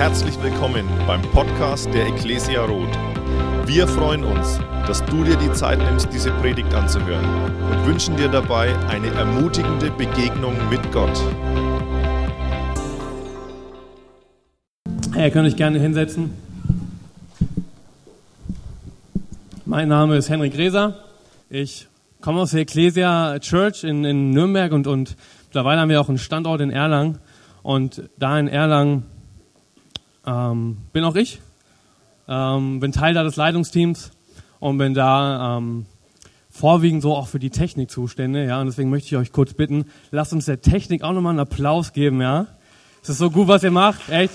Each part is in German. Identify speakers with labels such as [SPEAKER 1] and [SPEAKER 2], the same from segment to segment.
[SPEAKER 1] Herzlich willkommen beim Podcast der Ecclesia Roth. Wir freuen uns, dass du dir die Zeit nimmst, diese Predigt anzuhören und wünschen dir dabei eine ermutigende Begegnung mit Gott.
[SPEAKER 2] Ihr könnt euch gerne hinsetzen. Mein Name ist Henrik Reser. Ich komme aus der Ecclesia Church in, in Nürnberg und, und mittlerweile haben wir auch einen Standort in Erlangen. Und da in Erlangen ähm, bin auch ich, ähm, bin Teil da des Leitungsteams und bin da ähm, vorwiegend so auch für die Technik zuständig. Ja, und deswegen möchte ich euch kurz bitten, lasst uns der Technik auch nochmal einen Applaus geben. Ja, es ist so gut, was ihr macht, echt.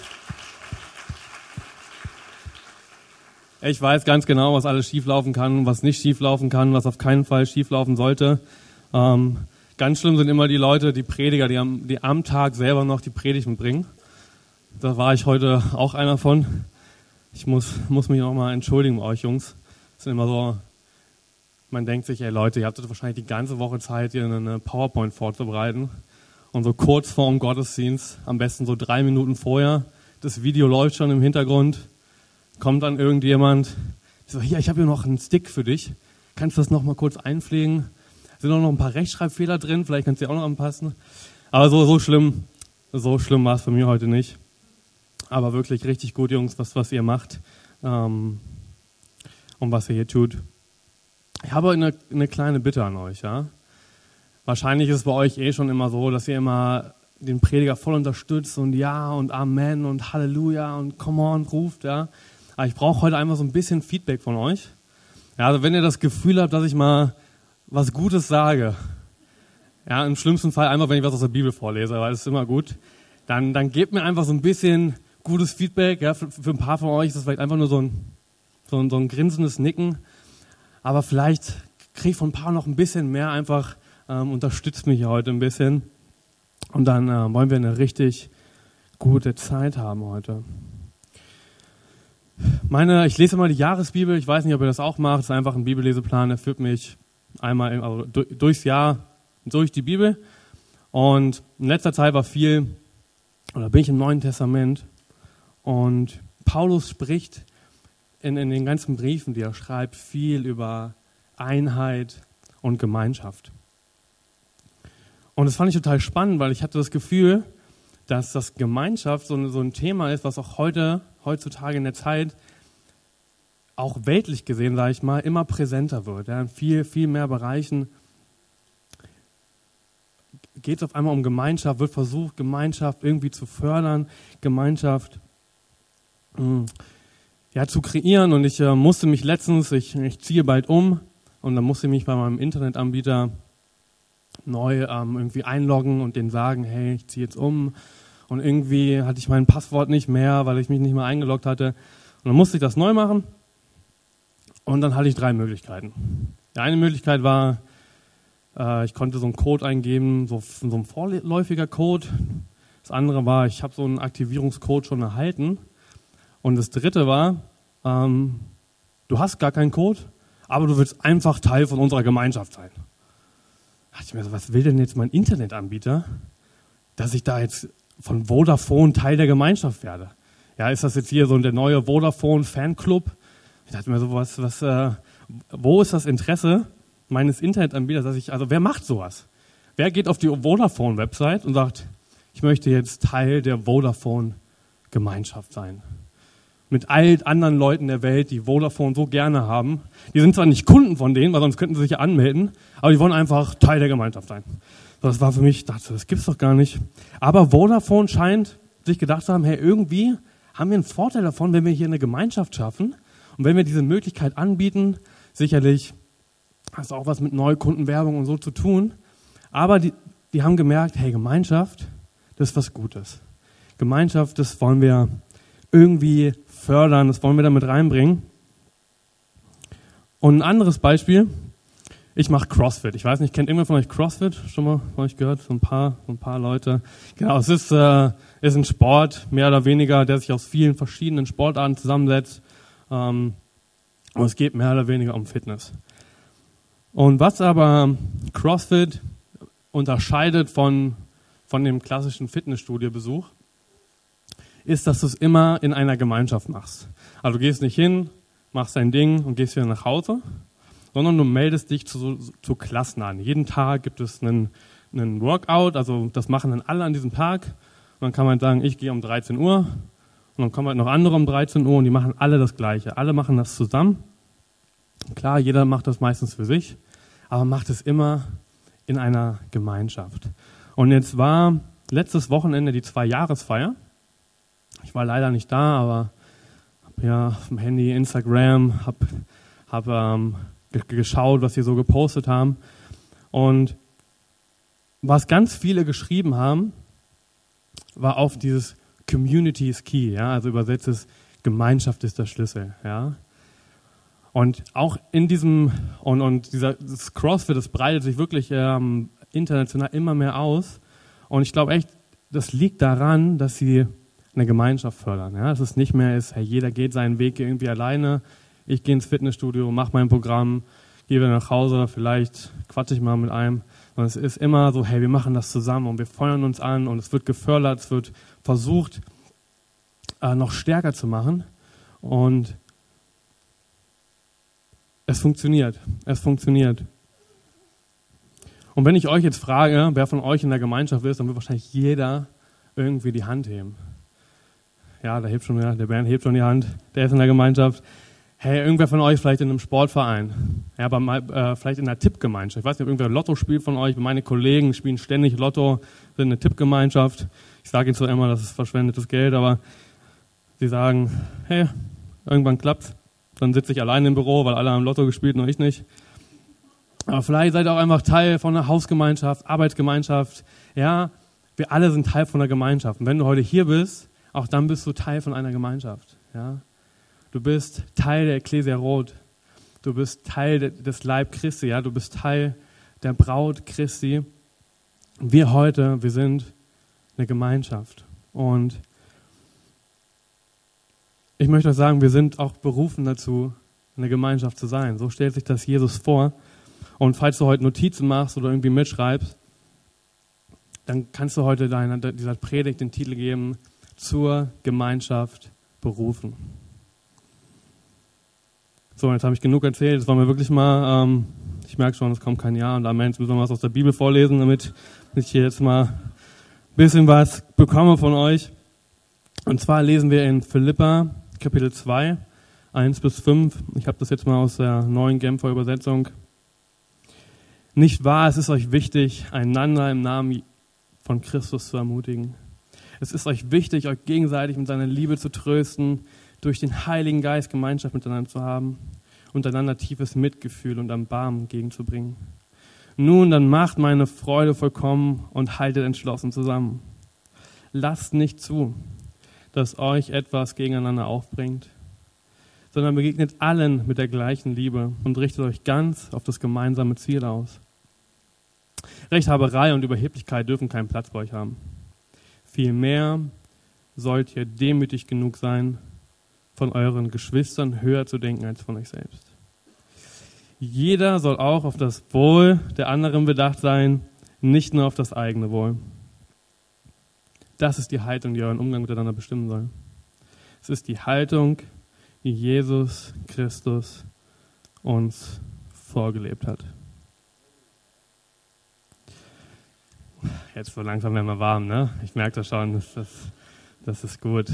[SPEAKER 2] Ich weiß ganz genau, was alles schieflaufen kann, was nicht schieflaufen kann, was auf keinen Fall schieflaufen sollte. Ähm, ganz schlimm sind immer die Leute, die Prediger, die am, die am Tag selber noch die Predigten bringen. Da war ich heute auch einer von. Ich muss, muss mich nochmal entschuldigen bei euch Jungs. Es sind immer so, man denkt sich, ey Leute, ihr habt wahrscheinlich die ganze Woche Zeit, hier eine PowerPoint vorzubereiten. Und so kurz vor dem Gottesdienst, am besten so drei Minuten vorher, das Video läuft schon im Hintergrund kommt dann irgendjemand, so, hier, ich habe hier noch einen Stick für dich. Kannst du das noch mal kurz einpflegen? Sind auch noch ein paar Rechtschreibfehler drin, vielleicht kannst du die auch noch anpassen. Aber so, so schlimm, so schlimm war es für mich heute nicht. Aber wirklich richtig gut, Jungs, was, was ihr macht ähm, und was ihr hier tut. Ich habe eine, eine kleine Bitte an euch. Ja? Wahrscheinlich ist es bei euch eh schon immer so, dass ihr immer den Prediger voll unterstützt und Ja und Amen und Halleluja und Come on ruft. Ja? Aber ich brauche heute einfach so ein bisschen Feedback von euch. Ja, also wenn ihr das Gefühl habt, dass ich mal was Gutes sage, ja, im schlimmsten Fall einfach, wenn ich was aus der Bibel vorlese, weil das ist immer gut, dann, dann gebt mir einfach so ein bisschen gutes Feedback. Ja, für, für ein paar von euch ist das vielleicht einfach nur so ein, so ein, so ein grinsendes Nicken. Aber vielleicht kriege ich von ein paar noch ein bisschen mehr einfach, ähm, unterstützt mich heute ein bisschen. Und dann äh, wollen wir eine richtig gute Zeit haben heute. Meine, ich lese mal die Jahresbibel. Ich weiß nicht, ob ihr das auch macht. Es ist einfach ein Bibelleseplan. Der führt mich einmal also durchs Jahr durch die Bibel. Und in letzter Zeit war viel, oder bin ich im Neuen Testament. Und Paulus spricht in, in den ganzen Briefen, die er schreibt, viel über Einheit und Gemeinschaft. Und das fand ich total spannend, weil ich hatte das Gefühl, dass das Gemeinschaft so, so ein Thema ist, was auch heute heutzutage in der Zeit auch weltlich gesehen, sage ich mal, immer präsenter wird. Ja, in viel, viel mehr Bereichen geht es auf einmal um Gemeinschaft, wird versucht, Gemeinschaft irgendwie zu fördern, Gemeinschaft ja, zu kreieren. Und ich äh, musste mich letztens, ich, ich ziehe bald um, und dann musste ich mich bei meinem Internetanbieter neu ähm, irgendwie einloggen und denen sagen, hey, ich ziehe jetzt um und irgendwie hatte ich mein Passwort nicht mehr, weil ich mich nicht mehr eingeloggt hatte. Und dann musste ich das neu machen. Und dann hatte ich drei Möglichkeiten. Die eine Möglichkeit war, äh, ich konnte so einen Code eingeben, so, so ein vorläufiger Code. Das andere war, ich habe so einen Aktivierungscode schon erhalten. Und das dritte war, ähm, du hast gar keinen Code, aber du willst einfach Teil von unserer Gemeinschaft sein. Da dachte ich mir so, was will denn jetzt mein Internetanbieter, dass ich da jetzt von Vodafone Teil der Gemeinschaft werde. Ja, ist das jetzt hier so der neue Vodafone Fanclub? Ich dachte mir so, was, was, äh, wo ist das Interesse meines Internetanbieters, dass ich, also wer macht sowas? Wer geht auf die Vodafone-Website und sagt, ich möchte jetzt Teil der Vodafone-Gemeinschaft sein? Mit all anderen Leuten der Welt, die Vodafone so gerne haben. Die sind zwar nicht Kunden von denen, weil sonst könnten sie sich ja anmelden, aber die wollen einfach Teil der Gemeinschaft sein. Das war für mich, ich dachte, das gibt's doch gar nicht. Aber Vodafone scheint sich gedacht zu haben, hey, irgendwie haben wir einen Vorteil davon, wenn wir hier eine Gemeinschaft schaffen und wenn wir diese Möglichkeit anbieten. Sicherlich hat es auch was mit Neukundenwerbung und so zu tun. Aber die, die haben gemerkt, hey, Gemeinschaft, das ist was Gutes. Gemeinschaft, das wollen wir irgendwie fördern, das wollen wir damit reinbringen. Und ein anderes Beispiel, ich mache CrossFit. Ich weiß nicht, kennt irgendwer von euch CrossFit? Schon mal von euch gehört? So ein paar, so ein paar Leute. Genau, es ist, äh, ist ein Sport, mehr oder weniger, der sich aus vielen verschiedenen Sportarten zusammensetzt. Ähm, und es geht mehr oder weniger um Fitness. Und was aber CrossFit unterscheidet von, von dem klassischen Fitnessstudio-Besuch, ist, dass du es immer in einer Gemeinschaft machst. Also du gehst nicht hin, machst dein Ding und gehst wieder nach Hause, sondern du meldest dich zu, zu Klassen an. Jeden Tag gibt es einen, einen Workout, also das machen dann alle an diesem Tag. Und dann kann man sagen, ich gehe um 13 Uhr und dann kommen halt noch andere um 13 Uhr und die machen alle das Gleiche. Alle machen das zusammen. Klar, jeder macht das meistens für sich, aber macht es immer in einer Gemeinschaft. Und jetzt war letztes Wochenende die Zwei-Jahresfeier. Ich war leider nicht da, aber habe ja auf dem Handy, Instagram, habe hab, ähm, geschaut, was sie so gepostet haben. Und was ganz viele geschrieben haben, war auf dieses Community is key, ja, also übersetzt es Gemeinschaft ist der Schlüssel, ja. Und auch in diesem, und, und dieser, das CrossFit, das breitet sich wirklich ähm, international immer mehr aus. Und ich glaube echt, das liegt daran, dass sie eine Gemeinschaft fördern. Ja? Dass es nicht mehr ist, hey, jeder geht seinen Weg irgendwie alleine. Ich gehe ins Fitnessstudio, mache mein Programm, gehe wieder nach Hause, vielleicht quatsche ich mal mit einem. Und es ist immer so, hey, wir machen das zusammen und wir feuern uns an und es wird gefördert, es wird versucht, äh, noch stärker zu machen. Und es funktioniert. Es funktioniert. Und wenn ich euch jetzt frage, wer von euch in der Gemeinschaft ist, dann wird wahrscheinlich jeder irgendwie die Hand heben. Ja, der hebt schon, ja, der Bernd hebt schon die Hand. Der ist in der Gemeinschaft. Hey, irgendwer von euch vielleicht in einem Sportverein. Ja, mal, äh, vielleicht in einer Tippgemeinschaft. Ich weiß nicht, ob irgendwer Lotto spielt von euch. Meine Kollegen spielen ständig Lotto, sind eine Tippgemeinschaft. Ich sage ihnen zwar immer, das ist verschwendetes Geld, aber sie sagen, hey, irgendwann klappt's. Dann sitze ich allein im Büro, weil alle haben Lotto gespielt, nur ich nicht. Aber vielleicht seid ihr auch einfach Teil von einer Hausgemeinschaft, Arbeitsgemeinschaft. Ja, wir alle sind Teil von einer Gemeinschaft. Und wenn du heute hier bist, auch dann bist du Teil von einer Gemeinschaft. Ja? Du bist Teil der Ecclesia Rot. Du bist Teil des Leib Christi. Ja? Du bist Teil der Braut Christi. Wir heute, wir sind eine Gemeinschaft. Und ich möchte euch sagen, wir sind auch berufen dazu, eine Gemeinschaft zu sein. So stellt sich das Jesus vor. Und falls du heute Notizen machst oder irgendwie mitschreibst, dann kannst du heute deiner, dieser Predigt den Titel geben, zur Gemeinschaft berufen. So, jetzt habe ich genug erzählt. Das war mir wirklich mal, ähm, ich merke schon, es kommt kein Jahr und am Ende müssen wir was aus der Bibel vorlesen, damit ich hier jetzt mal ein bisschen was bekomme von euch. Und zwar lesen wir in Philippa Kapitel 2, 1 bis 5. Ich habe das jetzt mal aus der neuen Genfer Übersetzung. Nicht wahr, es ist euch wichtig, einander im Namen von Christus zu ermutigen. Es ist euch wichtig, euch gegenseitig mit seiner Liebe zu trösten, durch den Heiligen Geist Gemeinschaft miteinander zu haben und einander tiefes Mitgefühl und Erbarmen entgegenzubringen. Nun, dann macht meine Freude vollkommen und haltet entschlossen zusammen. Lasst nicht zu, das euch etwas gegeneinander aufbringt, sondern begegnet allen mit der gleichen Liebe und richtet euch ganz auf das gemeinsame Ziel aus. Rechthaberei und Überheblichkeit dürfen keinen Platz bei euch haben. Vielmehr sollt ihr demütig genug sein, von euren Geschwistern höher zu denken als von euch selbst. Jeder soll auch auf das Wohl der anderen bedacht sein, nicht nur auf das eigene Wohl. Das ist die Haltung, die euren Umgang miteinander bestimmen soll. Es ist die Haltung, die Jesus Christus uns vorgelebt hat. Jetzt so langsam werden wir warm, ne? Ich merke das schon, das, das, das ist gut.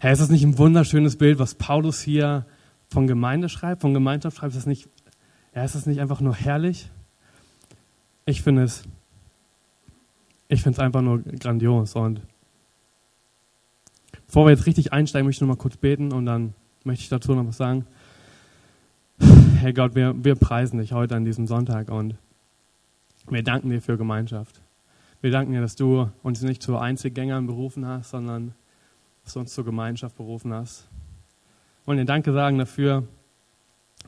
[SPEAKER 2] Hey, ist das nicht ein wunderschönes Bild, was Paulus hier von Gemeinde schreibt, von Gemeinschaft schreibt? Ist das nicht, ja, ist das nicht einfach nur herrlich? Ich finde es ich finde es einfach nur grandios. Und bevor wir jetzt richtig einsteigen, möchte ich noch mal kurz beten und dann möchte ich dazu noch was sagen. Herr Gott, wir, wir preisen dich heute an diesem Sonntag und wir danken dir für Gemeinschaft. Wir danken dir, dass du uns nicht zu Einzelgängern berufen hast, sondern dass du uns zur Gemeinschaft berufen hast. Und dir Danke sagen dafür,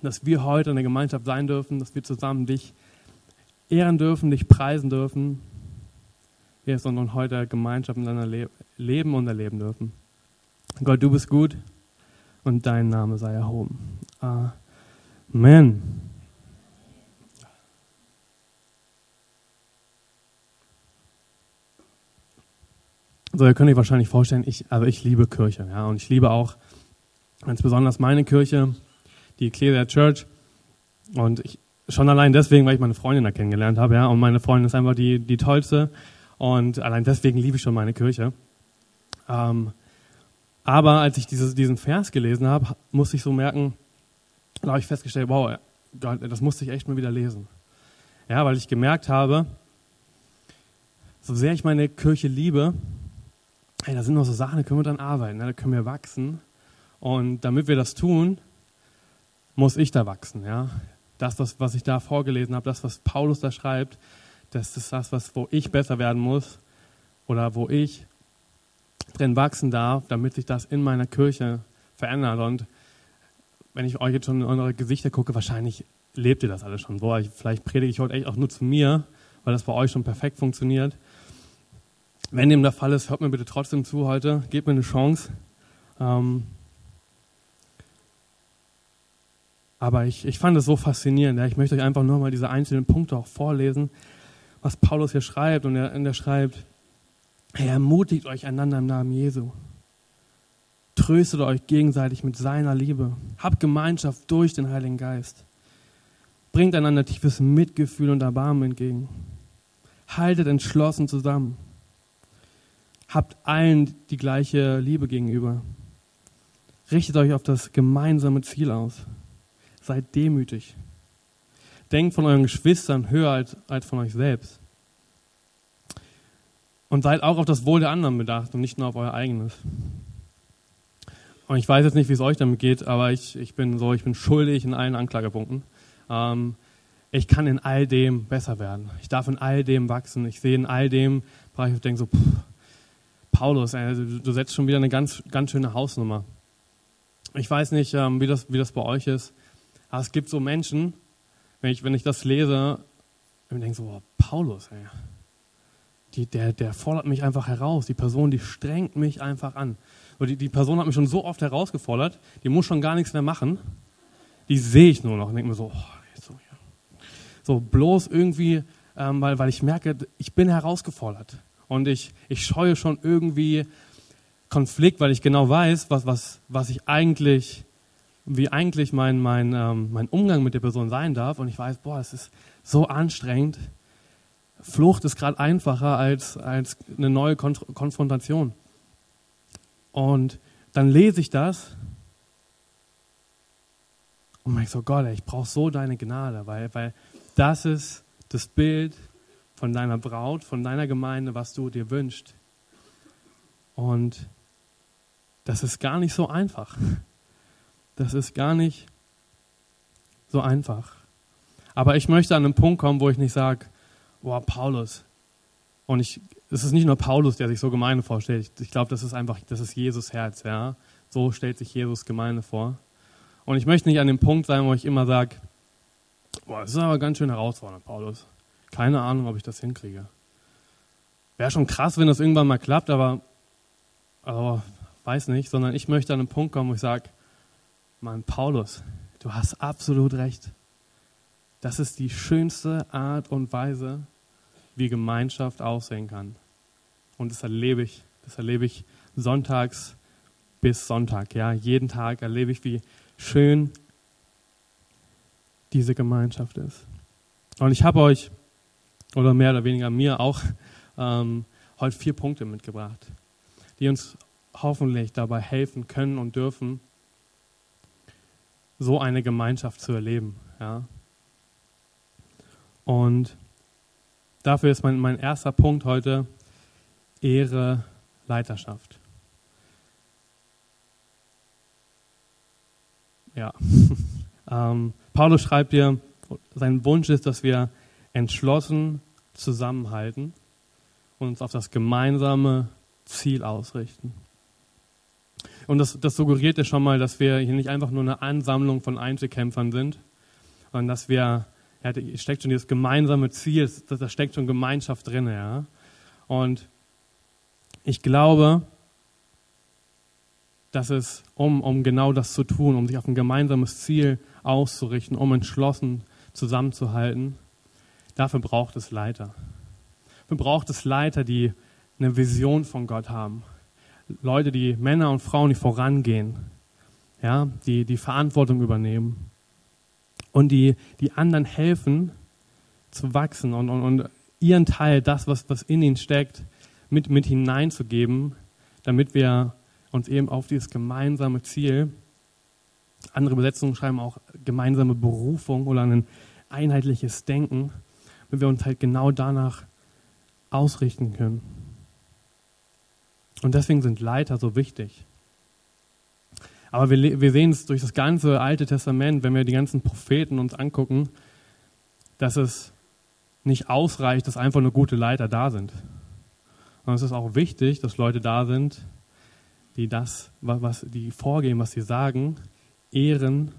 [SPEAKER 2] dass wir heute eine Gemeinschaft sein dürfen, dass wir zusammen dich ehren dürfen, dich preisen dürfen wir sondern heute Gemeinschaft miteinander le leben und erleben dürfen. Gott, du bist gut und dein Name sei erhoben. Amen. So, ihr könnt euch wahrscheinlich vorstellen, ich, also ich liebe Kirche, ja, und ich liebe auch ganz besonders meine Kirche, die Ecclesia Church. Und ich, schon allein deswegen, weil ich meine Freundin da kennengelernt habe, ja, und meine Freundin ist einfach die, die tollste. Und allein deswegen liebe ich schon meine Kirche. Ähm, aber als ich dieses, diesen Vers gelesen habe, musste ich so merken, da habe ich festgestellt, wow, Gott, das musste ich echt mal wieder lesen. Ja, weil ich gemerkt habe, so sehr ich meine Kirche liebe, hey, da sind noch so Sachen, da können wir dann arbeiten, ne? da können wir wachsen. Und damit wir das tun, muss ich da wachsen. Ja? Das, was, was ich da vorgelesen habe, das, was Paulus da schreibt, das ist das, was, wo ich besser werden muss oder wo ich drin wachsen darf, damit sich das in meiner Kirche verändert. Und wenn ich euch jetzt schon in eure Gesichter gucke, wahrscheinlich lebt ihr das alles schon. Boah, ich, vielleicht predige ich heute echt auch nur zu mir, weil das bei euch schon perfekt funktioniert. Wenn dem der Fall ist, hört mir bitte trotzdem zu heute, gebt mir eine Chance. Ähm aber ich, ich fand es so faszinierend. Ja. Ich möchte euch einfach nur mal diese einzelnen Punkte auch vorlesen, was Paulus hier schreibt. Und er, und er schreibt, er ermutigt euch einander im Namen Jesu. Tröstet euch gegenseitig mit seiner Liebe. Habt Gemeinschaft durch den Heiligen Geist. Bringt einander tiefes Mitgefühl und Erbarmen entgegen. Haltet entschlossen zusammen Habt allen die gleiche Liebe gegenüber. Richtet euch auf das gemeinsame Ziel aus. Seid demütig. Denkt von euren Geschwistern höher als, als von euch selbst. Und seid auch auf das Wohl der anderen bedacht und nicht nur auf euer eigenes. Und ich weiß jetzt nicht, wie es euch damit geht, aber ich, ich bin so, ich bin schuldig in allen Anklagepunkten. Ähm, ich kann in all dem besser werden. Ich darf in all dem wachsen. Ich sehe in all dem, ich denke so, pff, Paulus, ey, du setzt schon wieder eine ganz, ganz schöne Hausnummer. Ich weiß nicht, ähm, wie, das, wie das bei euch ist, aber es gibt so Menschen, wenn ich, wenn ich das lese, ich denke so, oh, Paulus, ey, die, der, der fordert mich einfach heraus. Die Person, die strengt mich einfach an. Und die, die Person hat mich schon so oft herausgefordert, die muss schon gar nichts mehr machen. Die sehe ich nur noch und denke mir so, oh, so, ja. so bloß irgendwie, ähm, weil, weil ich merke, ich bin herausgefordert. Und ich, ich scheue schon irgendwie Konflikt, weil ich genau weiß, was, was, was ich eigentlich, wie eigentlich mein, mein, ähm, mein Umgang mit der Person sein darf. Und ich weiß, boah, es ist so anstrengend. Flucht ist gerade einfacher als, als eine neue Kon Konfrontation. Und dann lese ich das und merke so, Gott, ich brauche so deine Gnade, weil, weil das ist das Bild, von deiner Braut, von deiner Gemeinde, was du dir wünschst. Und das ist gar nicht so einfach. Das ist gar nicht so einfach. Aber ich möchte an einen Punkt kommen, wo ich nicht sage, boah, Paulus. Und ich, es ist nicht nur Paulus, der sich so Gemeinde vorstellt. Ich, ich glaube, das ist einfach, das ist Jesus Herz, ja. So stellt sich Jesus Gemeinde vor. Und ich möchte nicht an dem Punkt sein, wo ich immer sage, boah, das ist aber ganz schön herausfordernd, Paulus. Keine Ahnung, ob ich das hinkriege. Wäre schon krass, wenn das irgendwann mal klappt, aber, aber weiß nicht, sondern ich möchte an einen Punkt kommen, wo ich sage, Mann, Paulus, du hast absolut recht. Das ist die schönste Art und Weise, wie Gemeinschaft aussehen kann. Und das erlebe ich. Das erlebe ich sonntags bis Sonntag. Ja, jeden Tag erlebe ich, wie schön diese Gemeinschaft ist. Und ich habe euch oder mehr oder weniger mir auch ähm, heute vier Punkte mitgebracht, die uns hoffentlich dabei helfen können und dürfen, so eine Gemeinschaft zu erleben. Ja? Und dafür ist mein, mein erster Punkt heute Ehre Leiterschaft. Ja. ähm, Paulus schreibt hier, sein Wunsch ist, dass wir entschlossen zusammenhalten und uns auf das gemeinsame Ziel ausrichten. Und das, das suggeriert ja schon mal, dass wir hier nicht einfach nur eine Ansammlung von Einzelkämpfern sind, sondern dass wir, ja, da steckt schon dieses gemeinsame Ziel, da steckt schon Gemeinschaft drin. Ja? Und ich glaube, dass es, um, um genau das zu tun, um sich auf ein gemeinsames Ziel auszurichten, um entschlossen zusammenzuhalten, Dafür braucht es Leiter. Dafür braucht es Leiter, die eine Vision von Gott haben. Leute, die Männer und Frauen, die vorangehen, ja, die die Verantwortung übernehmen und die, die anderen helfen zu wachsen und, und, und ihren Teil, das, was, was in ihnen steckt, mit, mit hineinzugeben, damit wir uns eben auf dieses gemeinsame Ziel, andere Übersetzungen schreiben auch gemeinsame Berufung oder ein einheitliches Denken, wenn wir uns halt genau danach ausrichten können. Und deswegen sind Leiter so wichtig. Aber wir, wir sehen es durch das ganze Alte Testament, wenn wir die ganzen Propheten uns angucken, dass es nicht ausreicht, dass einfach nur gute Leiter da sind. Und es ist auch wichtig, dass Leute da sind, die das, was die vorgehen, was sie sagen, ehren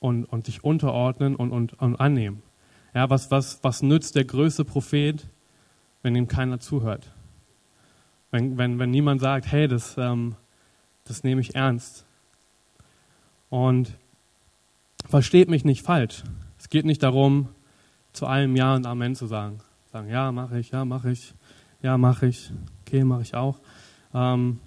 [SPEAKER 2] und, und sich unterordnen und, und, und annehmen. Ja, was, was, was nützt der größte Prophet, wenn ihm keiner zuhört? Wenn, wenn, wenn niemand sagt, hey, das, ähm, das nehme ich ernst. Und versteht mich nicht falsch. Es geht nicht darum, zu allem Ja und Amen zu sagen. Sagen, ja, mache ich, ja, mache ich, ja, mache ich, okay, mache ich auch. Ähm,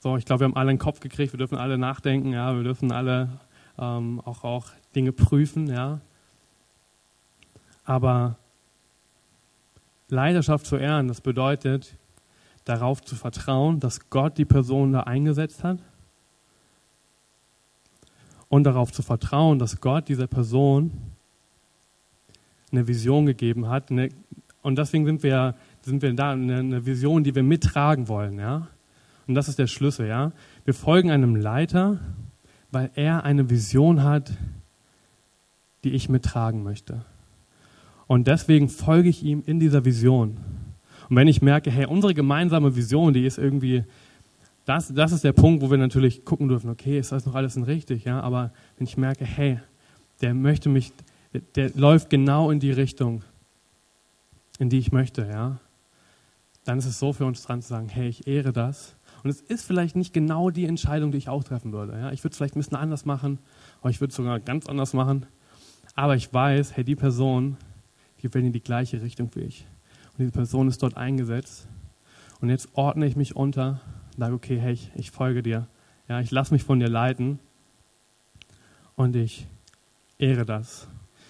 [SPEAKER 2] so, ich glaube, wir haben alle einen Kopf gekriegt, wir dürfen alle nachdenken, ja, wir dürfen alle ähm, auch, auch Dinge prüfen, ja. Aber Leidenschaft zu ehren, das bedeutet, darauf zu vertrauen, dass Gott die Person da eingesetzt hat und darauf zu vertrauen, dass Gott dieser Person eine Vision gegeben hat. Eine, und deswegen sind wir, sind wir da, eine, eine Vision, die wir mittragen wollen. Ja? Und das ist der Schlüssel. Ja? Wir folgen einem Leiter, weil er eine Vision hat, die ich mittragen möchte. Und deswegen folge ich ihm in dieser Vision. Und wenn ich merke, hey, unsere gemeinsame Vision, die ist irgendwie, das, das ist der Punkt, wo wir natürlich gucken dürfen, okay, ist das noch alles richtig, ja? Aber wenn ich merke, hey, der möchte mich, der, der läuft genau in die Richtung, in die ich möchte, ja? Dann ist es so für uns dran zu sagen, hey, ich ehre das. Und es ist vielleicht nicht genau die Entscheidung, die ich auch treffen würde. Ja? Ich würde es vielleicht ein bisschen anders machen, oder ich würde es sogar ganz anders machen. Aber ich weiß, hey, die Person, die will in die gleiche Richtung wie ich. Und diese Person ist dort eingesetzt. Und jetzt ordne ich mich unter, sage, okay, hey, ich, ich folge dir. Ja, ich lasse mich von dir leiten. Und ich ehre das.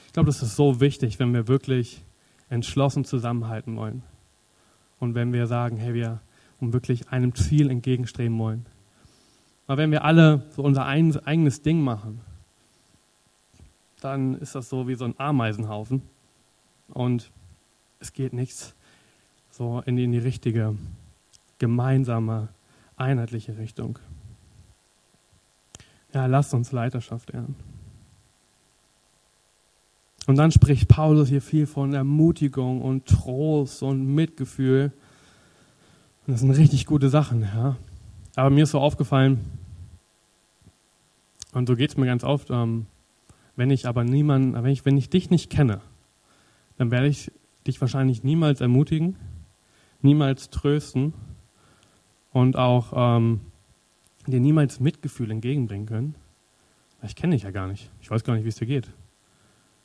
[SPEAKER 2] Ich glaube, das ist so wichtig, wenn wir wirklich entschlossen zusammenhalten wollen. Und wenn wir sagen, hey, wir um wirklich einem Ziel entgegenstreben wollen. Aber wenn wir alle so unser eigenes Ding machen, dann ist das so wie so ein Ameisenhaufen und es geht nichts so in die, in die richtige, gemeinsame, einheitliche Richtung. Ja, lasst uns Leiterschaft ehren. Und dann spricht Paulus hier viel von Ermutigung und Trost und Mitgefühl. Und das sind richtig gute Sachen, ja. Aber mir ist so aufgefallen, und so geht es mir ganz oft, ähm, wenn ich aber niemanden, wenn ich, wenn ich dich nicht kenne, dann werde ich dich wahrscheinlich niemals ermutigen, niemals trösten und auch ähm, dir niemals Mitgefühl entgegenbringen können. Ich kenne dich ja gar nicht. Ich weiß gar nicht, wie es dir geht.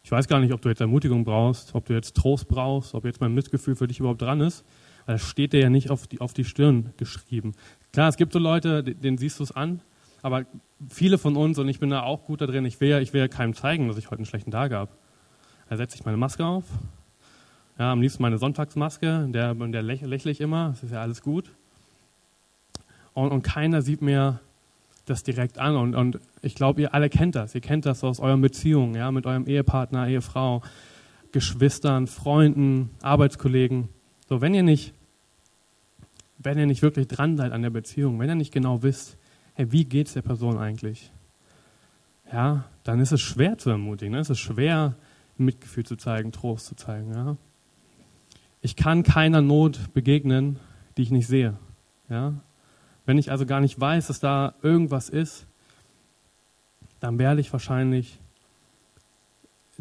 [SPEAKER 2] Ich weiß gar nicht, ob du jetzt Ermutigung brauchst, ob du jetzt Trost brauchst, ob jetzt mein Mitgefühl für dich überhaupt dran ist. Weil das steht dir ja nicht auf die, auf die Stirn geschrieben. Klar, es gibt so Leute, denen siehst du es an, aber viele von uns, und ich bin da auch gut da drin, ich will ja, ich will ja keinem zeigen, dass ich heute einen schlechten Tag habe. Da setze ich meine Maske auf, ja, am liebsten meine Sonntagsmaske, der, der läch, lächle ich immer, das ist ja alles gut. Und, und keiner sieht mir das direkt an. Und, und ich glaube, ihr alle kennt das. Ihr kennt das aus euren Beziehungen, ja, mit eurem Ehepartner, Ehefrau, Geschwistern, Freunden, Arbeitskollegen. So, wenn ihr nicht, wenn ihr nicht wirklich dran seid an der Beziehung, wenn ihr nicht genau wisst, hey, wie geht es der Person eigentlich? Ja, dann ist es schwer zu ermutigen. Ne? Es ist schwer, Mitgefühl zu zeigen, Trost zu zeigen. Ja? Ich kann keiner Not begegnen, die ich nicht sehe. Ja? Wenn ich also gar nicht weiß, dass da irgendwas ist, dann werde ich wahrscheinlich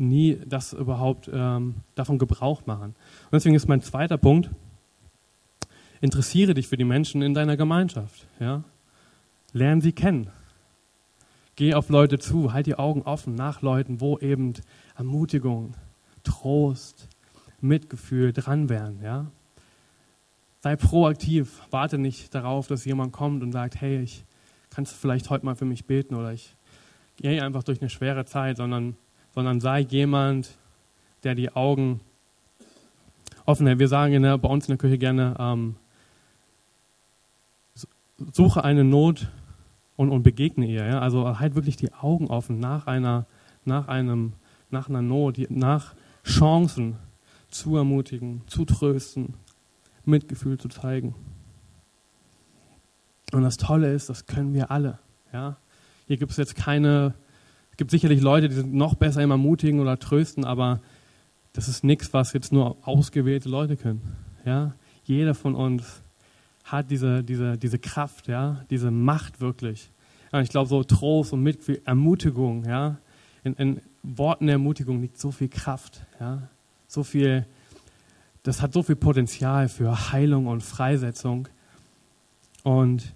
[SPEAKER 2] nie das überhaupt ähm, davon Gebrauch machen. Und deswegen ist mein zweiter Punkt, interessiere dich für die Menschen in deiner Gemeinschaft. Ja? Lern sie kennen. Geh auf Leute zu, halt die Augen offen nach Leuten, wo eben Ermutigung, Trost, Mitgefühl dran wären, ja. Sei proaktiv, warte nicht darauf, dass jemand kommt und sagt, hey, ich kannst du vielleicht heute mal für mich beten oder ich gehe einfach durch eine schwere Zeit, sondern, sondern sei jemand, der die Augen offen hält. Wir sagen der, bei uns in der Küche gerne, ähm, suche eine Not und, und begegne ihr. Ja? Also halt wirklich die Augen offen nach einer, nach einem, nach einer Not, nach Chancen zu ermutigen, zu trösten, Mitgefühl zu zeigen. Und das Tolle ist, das können wir alle. Ja? Hier gibt es jetzt keine, gibt sicherlich Leute, die sind noch besser im Ermutigen oder Trösten, aber das ist nichts, was jetzt nur ausgewählte Leute können. Ja? Jeder von uns hat diese, diese, diese Kraft, ja? diese Macht wirklich. Ja, ich glaube, so Trost und Mitgefühl, Ermutigung, ja? in, in Worten der Ermutigung liegt so viel Kraft, ja? so viel das hat so viel Potenzial für Heilung und Freisetzung. Und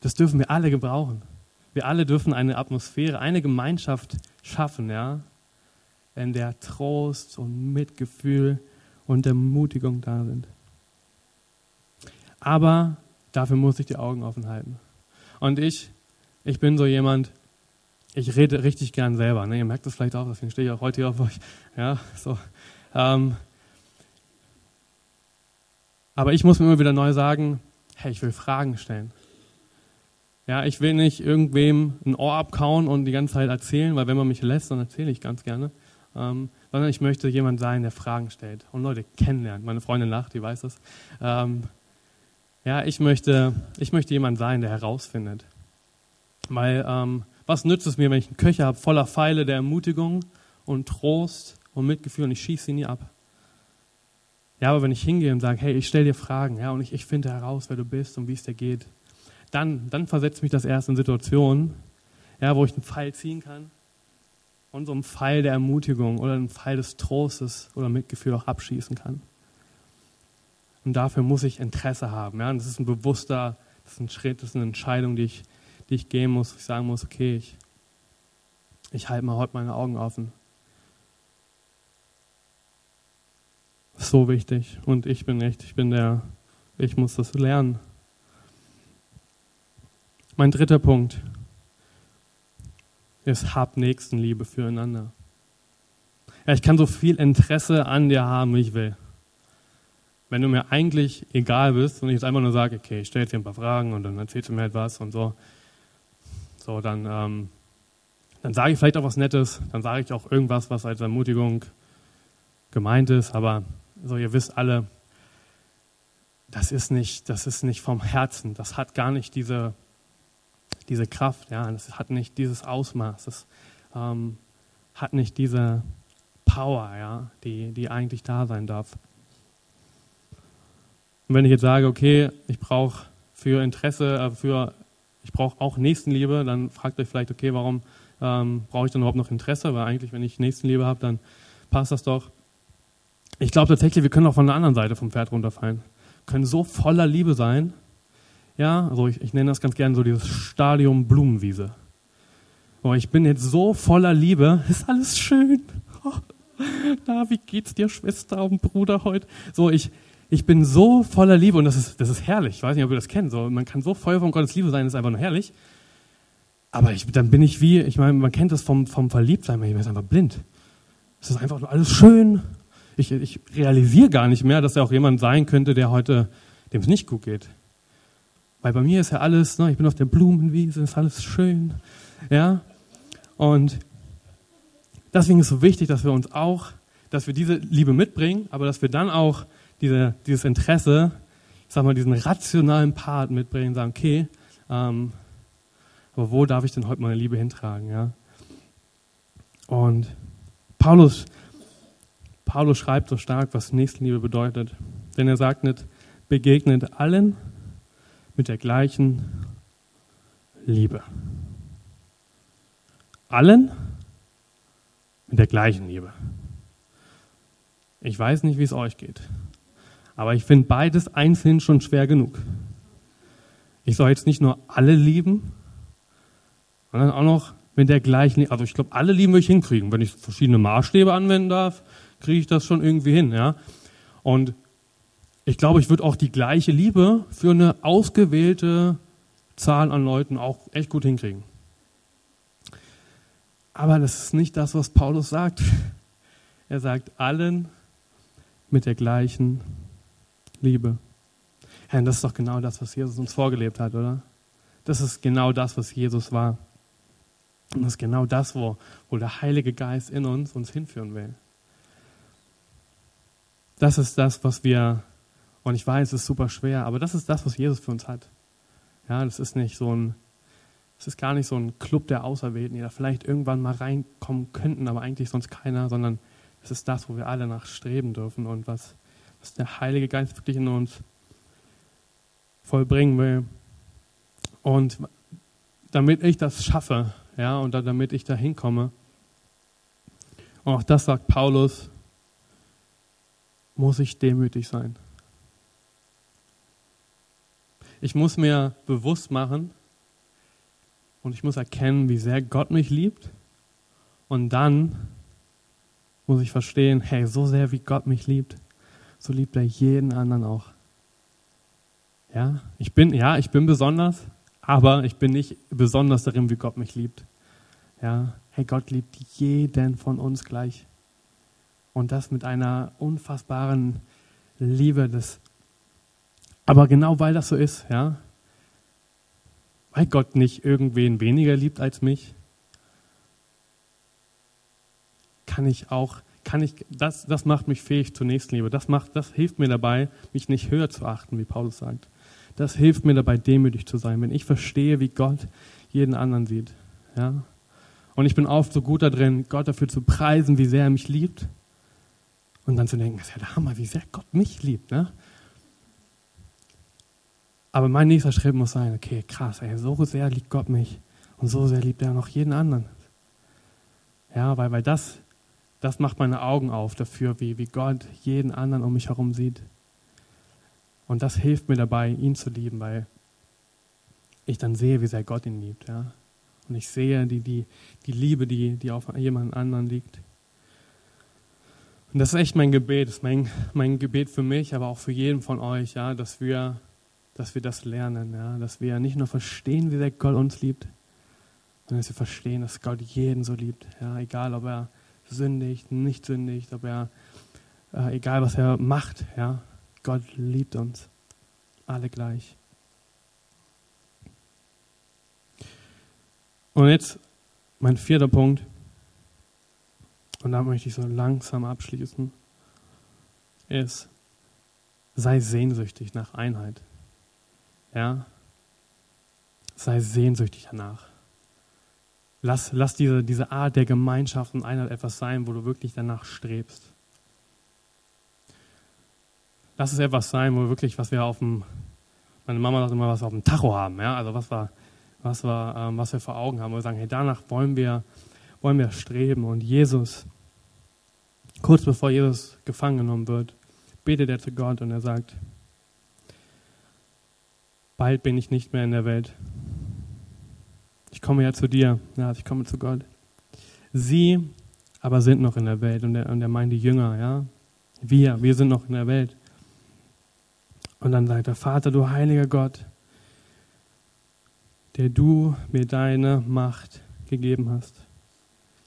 [SPEAKER 2] das dürfen wir alle gebrauchen. Wir alle dürfen eine Atmosphäre, eine Gemeinschaft schaffen, ja, in der Trost und Mitgefühl und Ermutigung da sind. Aber dafür muss ich die Augen offen halten. Und ich, ich bin so jemand, ich rede richtig gern selber. Ne? Ihr merkt das vielleicht auch, deswegen stehe ich auch heute hier auf euch. Ja, so. Ähm, aber ich muss mir immer wieder neu sagen, hey, ich will Fragen stellen. Ja, ich will nicht irgendwem ein Ohr abkauen und die ganze Zeit erzählen, weil wenn man mich lässt, dann erzähle ich ganz gerne. Ähm, sondern ich möchte jemand sein, der Fragen stellt und Leute kennenlernt. Meine Freundin lacht, die weiß das. Ähm, ja, ich möchte, ich möchte jemand sein, der herausfindet. Weil, ähm, was nützt es mir, wenn ich einen Köcher habe voller Pfeile der Ermutigung und Trost und Mitgefühl und ich schieße sie nie ab? Ja, aber wenn ich hingehe und sage, hey, ich stelle dir Fragen, ja, und ich, ich finde heraus, wer du bist und wie es dir geht, dann, dann versetzt mich das erst in Situationen, ja, wo ich einen Pfeil ziehen kann und so einen Pfeil der Ermutigung oder einen Pfeil des Trostes oder Mitgefühl auch abschießen kann. Und dafür muss ich Interesse haben. Ja? Und das ist ein bewusster, das ist ein Schritt, das ist eine Entscheidung, die ich, die ich gehen muss. Ich sagen muss, okay, ich, ich halte mal heute meine Augen offen. so wichtig. Und ich bin echt, ich bin der, ich muss das lernen. Mein dritter Punkt ist, hab Nächstenliebe füreinander. Ja, ich kann so viel Interesse an dir haben, wie ich will. Wenn du mir eigentlich egal bist und ich jetzt einfach nur sage, okay, ich stelle jetzt dir ein paar Fragen und dann erzählst du mir etwas und so, so dann, ähm, dann sage ich vielleicht auch was Nettes, dann sage ich auch irgendwas, was als Ermutigung gemeint ist, aber so ihr wisst alle, das ist nicht, das ist nicht vom Herzen, das hat gar nicht diese, diese Kraft, ja, das hat nicht dieses Ausmaß, das ähm, hat nicht diese Power, ja, die, die eigentlich da sein darf. Und wenn ich jetzt sage, okay, ich brauche für Interesse, äh, für, ich brauche auch Nächstenliebe, dann fragt euch vielleicht, okay, warum ähm, brauche ich dann überhaupt noch Interesse? Weil eigentlich, wenn ich Nächstenliebe habe, dann passt das doch. Ich glaube tatsächlich, wir können auch von der anderen Seite vom Pferd runterfallen. können so voller Liebe sein. Ja, also ich, ich nenne das ganz gerne so dieses Stadium Blumenwiese. Oh, ich bin jetzt so voller Liebe, ist alles schön. Oh, na, wie geht's dir, Schwester und Bruder heute? So, ich, ich bin so voller Liebe und das ist, das ist herrlich. Ich weiß nicht, ob ihr das kennt. So, man kann so voll von Gottes Liebe sein, ist einfach nur herrlich. Aber ich, dann bin ich wie, ich meine, man kennt das vom, vom Verliebtsein, man ist einfach blind. Es ist einfach nur alles schön, ich, ich realisiere gar nicht mehr, dass er auch jemand sein könnte, der heute, dem es nicht gut geht. Weil bei mir ist ja alles, ne, ich bin auf der Blumenwiese, ist alles schön. Ja? Und deswegen ist es so wichtig, dass wir uns auch, dass wir diese Liebe mitbringen, aber dass wir dann auch diese, dieses Interesse, ich sag mal, diesen rationalen Part mitbringen und sagen, okay, ähm, aber wo darf ich denn heute meine Liebe hintragen? Ja? Und Paulus Paulus schreibt so stark, was Nächstenliebe bedeutet. Denn er sagt nicht, begegnet allen mit der gleichen Liebe. Allen mit der gleichen Liebe. Ich weiß nicht, wie es euch geht, aber ich finde beides einzeln schon schwer genug. Ich soll jetzt nicht nur alle lieben, sondern auch noch mit der gleichen, also ich glaube, alle lieben würde ich hinkriegen. Wenn ich verschiedene Maßstäbe anwenden darf, kriege ich das schon irgendwie hin, ja. Und ich glaube, ich würde auch die gleiche Liebe für eine ausgewählte Zahl an Leuten auch echt gut hinkriegen. Aber das ist nicht das, was Paulus sagt. Er sagt allen mit der gleichen Liebe. Herr, das ist doch genau das, was Jesus uns vorgelebt hat, oder? Das ist genau das, was Jesus war. Und das ist genau das, wo, wo der Heilige Geist in uns uns hinführen will. Das ist das, was wir, und ich weiß, es ist super schwer, aber das ist das, was Jesus für uns hat. Ja, das ist nicht so ein, es ist gar nicht so ein Club der Auserwählten, die da vielleicht irgendwann mal reinkommen könnten, aber eigentlich sonst keiner, sondern es ist das, wo wir alle nach streben dürfen und was, was der Heilige Geist wirklich in uns vollbringen will. Und damit ich das schaffe, ja, und damit ich da hinkomme, und auch das sagt Paulus, muss ich demütig sein. Ich muss mir bewusst machen und ich muss erkennen, wie sehr Gott mich liebt. Und dann muss ich verstehen, hey, so sehr wie Gott mich liebt, so liebt er jeden anderen auch. Ja, ich bin, ja, ich bin besonders, aber ich bin nicht besonders darin, wie Gott mich liebt. Ja, hey, Gott liebt jeden von uns gleich. Und das mit einer unfassbaren Liebe des. Aber genau weil das so ist, ja, weil Gott nicht irgendwen weniger liebt als mich, kann ich auch, kann ich, das, das macht mich fähig zur Nächstenliebe. Das macht, das hilft mir dabei, mich nicht höher zu achten, wie Paulus sagt. Das hilft mir dabei, demütig zu sein, wenn ich verstehe, wie Gott jeden anderen sieht. Ja? Und ich bin oft so gut darin, Gott dafür zu preisen, wie sehr er mich liebt. Und dann zu denken, das ist ja der Hammer, wie sehr Gott mich liebt. Ne? Aber mein nächster Schritt muss sein, okay, krass, ey, so sehr liebt Gott mich und so sehr liebt er noch jeden anderen. Ja, weil, weil das das macht meine Augen auf dafür, wie, wie Gott jeden anderen um mich herum sieht. Und das hilft mir dabei, ihn zu lieben, weil ich dann sehe, wie sehr Gott ihn liebt. Ja? Und ich sehe die, die, die Liebe, die, die auf jemand anderen liegt. Und das ist echt mein Gebet, das ist mein, mein Gebet für mich, aber auch für jeden von euch, ja, dass wir, dass wir das lernen, ja, dass wir nicht nur verstehen, wie sehr Gott uns liebt, sondern dass wir verstehen, dass Gott jeden so liebt, ja, egal ob er sündigt, nicht sündigt, ob er, äh, egal was er macht, ja, Gott liebt uns alle gleich. Und jetzt mein vierter Punkt, und da möchte ich so langsam abschließen, ist, sei sehnsüchtig nach Einheit. Ja? Sei sehnsüchtig danach. Lass, lass diese, diese Art der Gemeinschaft und Einheit etwas sein, wo du wirklich danach strebst. Lass es etwas sein, wo wirklich, was wir auf dem, meine Mama sagt immer, was wir auf dem Tacho haben, ja, also was wir, was wir, ähm, was wir vor Augen haben, wo wir sagen, hey, danach wollen wir, wollen wir streben. Und Jesus, kurz bevor Jesus gefangen genommen wird, betet er zu Gott und er sagt, bald bin ich nicht mehr in der Welt, ich komme ja zu dir, ja, ich komme zu Gott. Sie aber sind noch in der Welt und er, und er meint die Jünger, ja. Wir, wir sind noch in der Welt. Und dann sagt er, Vater, du heiliger Gott, der du mir deine Macht gegeben hast,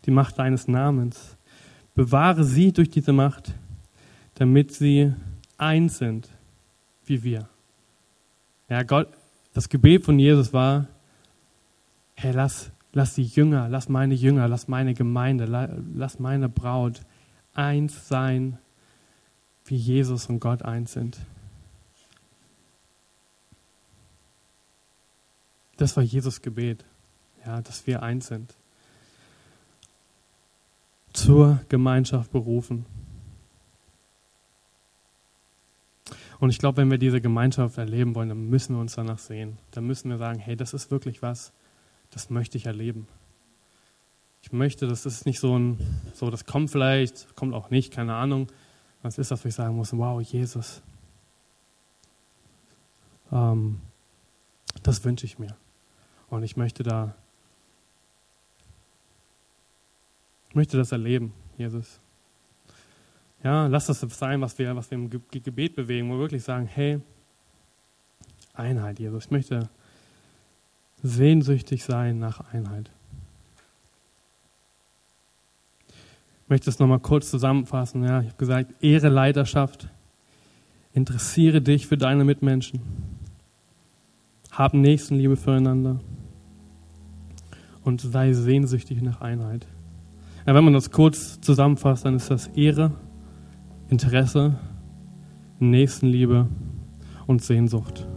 [SPEAKER 2] die Macht deines Namens. Bewahre sie durch diese Macht, damit sie eins sind, wie wir. Ja, Gott, das Gebet von Jesus war, hey, lass, lass die Jünger, lass meine Jünger, lass meine Gemeinde, lass meine Braut eins sein, wie Jesus und Gott eins sind. Das war Jesus Gebet, ja, dass wir eins sind. Zur Gemeinschaft berufen. Und ich glaube, wenn wir diese Gemeinschaft erleben wollen, dann müssen wir uns danach sehen. Dann müssen wir sagen, hey, das ist wirklich was, das möchte ich erleben. Ich möchte, das ist nicht so ein, so das kommt vielleicht, kommt auch nicht, keine Ahnung. Was ist das, wo ich sagen muss, wow, Jesus. Ähm, das wünsche ich mir. Und ich möchte da, ich möchte das erleben, Jesus. Ja, lass das sein, was wir, was wir im Gebet bewegen, wo wir wirklich sagen, hey, Einheit, Jesus. Ich möchte sehnsüchtig sein nach Einheit. Ich möchte es nochmal kurz zusammenfassen. Ja, ich habe gesagt, Ehre Leidenschaft, interessiere dich für deine Mitmenschen, hab Nächstenliebe füreinander und sei sehnsüchtig nach Einheit. Ja, wenn man das kurz zusammenfasst, dann ist das Ehre, Interesse, Nächstenliebe und Sehnsucht.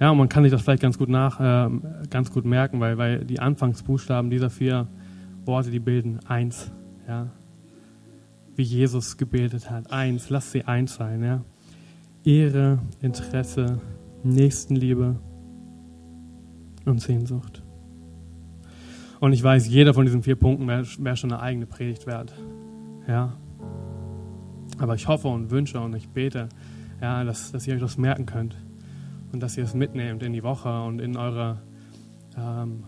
[SPEAKER 2] Ja, und man kann sich das vielleicht ganz gut nach, äh, ganz gut merken, weil, weil die Anfangsbuchstaben dieser vier Worte, die bilden eins, ja. Wie Jesus gebildet hat. Eins, lass sie eins sein, ja. Ehre, Interesse, Nächstenliebe und Sehnsucht. Und ich weiß, jeder von diesen vier Punkten wäre wär schon eine eigene Predigt wert. Ja. Aber ich hoffe und wünsche und ich bete, ja, dass, dass ihr euch das merken könnt und dass ihr es mitnehmt in die Woche und in eure, ähm,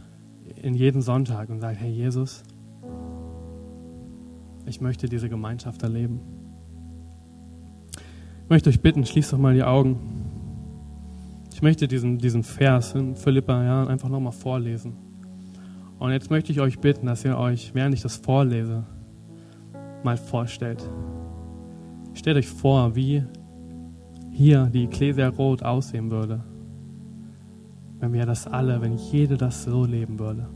[SPEAKER 2] in jeden Sonntag und sagt, hey Jesus, ich möchte diese Gemeinschaft erleben. Ich möchte euch bitten, schließt doch mal die Augen. Ich möchte diesen, diesen Vers in Philippa ja, einfach nochmal vorlesen. Und jetzt möchte ich euch bitten, dass ihr euch, während ich das vorlese, mal vorstellt. Stellt euch vor, wie hier die Ecclesia Rot aussehen würde, wenn wir das alle, wenn jede das so leben würde.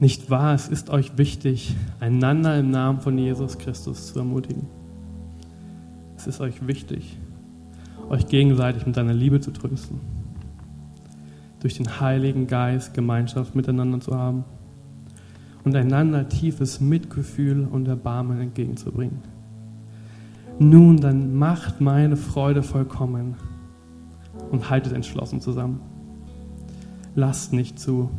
[SPEAKER 2] Nicht wahr, es ist euch wichtig, einander im Namen von Jesus Christus zu ermutigen. Es ist euch wichtig, euch gegenseitig mit seiner Liebe zu trösten, durch den Heiligen Geist Gemeinschaft miteinander zu haben und einander tiefes Mitgefühl und Erbarmen entgegenzubringen nun, dann macht meine Freude vollkommen und haltet entschlossen zusammen. Lasst nicht zu,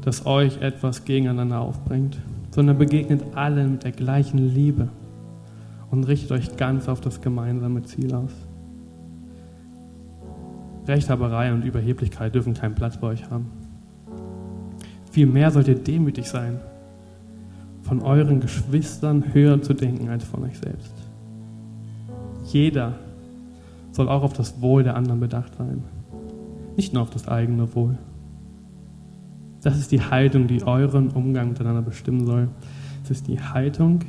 [SPEAKER 2] dass euch etwas gegeneinander aufbringt, sondern begegnet allen mit der gleichen Liebe und richtet euch ganz auf das gemeinsame Ziel aus. Rechthaberei und Überheblichkeit dürfen keinen Platz bei euch haben. Vielmehr sollt ihr demütig sein, von euren Geschwistern höher zu denken als von euch selbst. Jeder soll auch auf das Wohl der anderen bedacht sein, nicht nur auf das eigene Wohl. Das ist die Haltung, die euren Umgang miteinander bestimmen soll. Es ist die Haltung,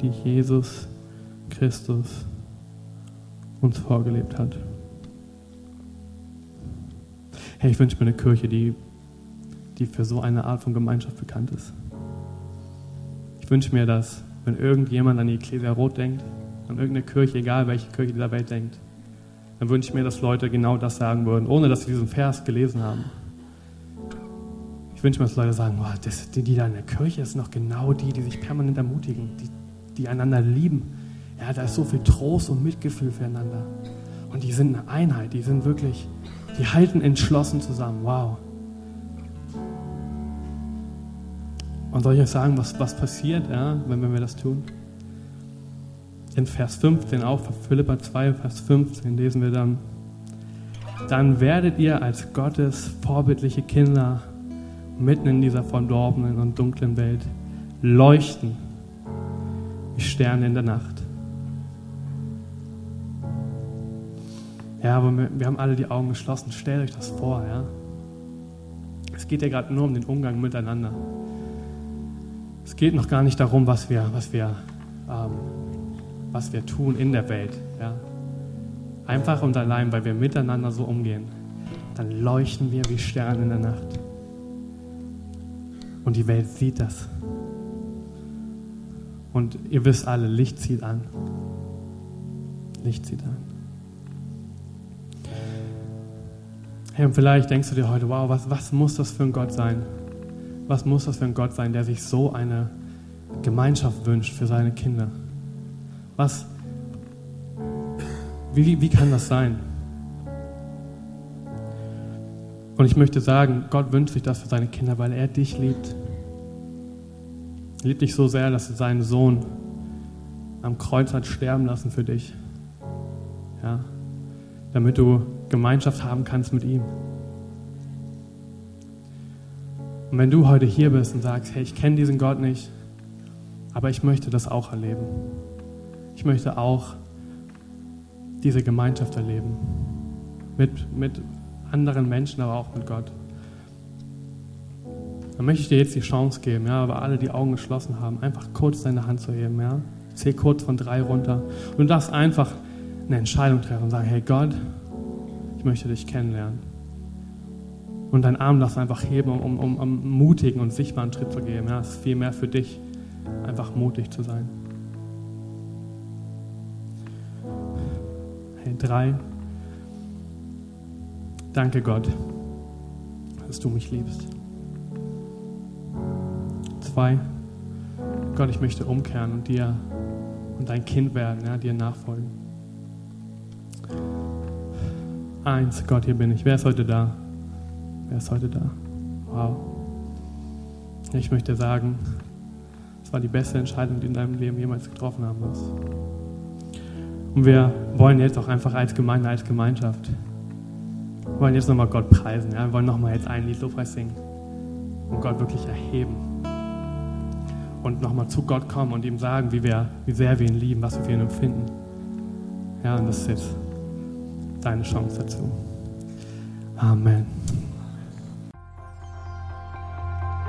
[SPEAKER 2] die Jesus Christus uns vorgelebt hat. Hey, ich wünsche mir eine Kirche, die, die für so eine Art von Gemeinschaft bekannt ist. Ich wünsche mir, dass, wenn irgendjemand an die Ecclesia Rot denkt, an irgendeine Kirche, egal welche Kirche dieser Welt denkt, dann wünsche ich mir, dass Leute genau das sagen würden, ohne dass sie diesen Vers gelesen haben. Ich wünsche mir, dass Leute sagen, wow, das, die, die da in der Kirche sind noch genau die, die sich permanent ermutigen, die, die einander lieben. Ja, da ist so viel Trost und Mitgefühl füreinander. Und die sind eine Einheit, die sind wirklich, die halten entschlossen zusammen. Wow. Und soll ich euch sagen, was, was passiert, ja, wenn, wenn wir das tun? in Vers 15 auch, Philippa 2, Vers 15 lesen wir dann, dann werdet ihr als Gottes vorbildliche Kinder mitten in dieser verdorbenen und dunklen Welt leuchten wie Sterne in der Nacht. Ja, aber wir haben alle die Augen geschlossen. Stellt euch das vor, ja. Es geht ja gerade nur um den Umgang miteinander. Es geht noch gar nicht darum, was wir, was wir ähm, was wir tun in der Welt. Ja? Einfach und allein, weil wir miteinander so umgehen, dann leuchten wir wie Sterne in der Nacht. Und die Welt sieht das. Und ihr wisst alle, Licht zieht an. Licht zieht an. Hey, und vielleicht denkst du dir heute, wow, was, was muss das für ein Gott sein? Was muss das für ein Gott sein, der sich so eine Gemeinschaft wünscht für seine Kinder? Was? Wie, wie kann das sein? Und ich möchte sagen, Gott wünscht sich das für seine Kinder, weil er dich liebt. Er liebt dich so sehr, dass er seinen Sohn am Kreuz hat sterben lassen für dich. Ja, damit du Gemeinschaft haben kannst mit ihm. Und wenn du heute hier bist und sagst, hey, ich kenne diesen Gott nicht, aber ich möchte das auch erleben. Ich möchte auch diese Gemeinschaft erleben. Mit, mit anderen Menschen, aber auch mit Gott. Dann möchte ich dir jetzt die Chance geben, ja, aber alle die Augen geschlossen haben, einfach kurz deine Hand zu heben, ja. Zähl kurz von drei runter. Und du darfst einfach eine Entscheidung treffen und sagen, hey Gott, ich möchte dich kennenlernen. Und deinen Arm darfst einfach heben, um, um, um mutigen und sichtbaren Schritt zu geben. Ja, es ist viel mehr für dich, einfach mutig zu sein. Hey, drei. Danke Gott, dass du mich liebst. Zwei. Gott, ich möchte umkehren und dir und dein Kind werden, ja, dir nachfolgen. Eins, Gott, hier bin ich. Wer ist heute da? Wer ist heute da? Wow. Ich möchte sagen, es war die beste Entscheidung, die du in deinem Leben jemals getroffen haben wirst. Und wir wollen jetzt auch einfach als Gemeinde, als Gemeinschaft, wollen jetzt nochmal Gott preisen. Ja? Wir wollen nochmal jetzt ein Lied Lobpreis singen und Gott wirklich erheben. Und nochmal zu Gott kommen und ihm sagen, wie, wir, wie sehr wir ihn lieben, was wir für ihn empfinden. Ja, und das ist jetzt deine Chance dazu. Amen.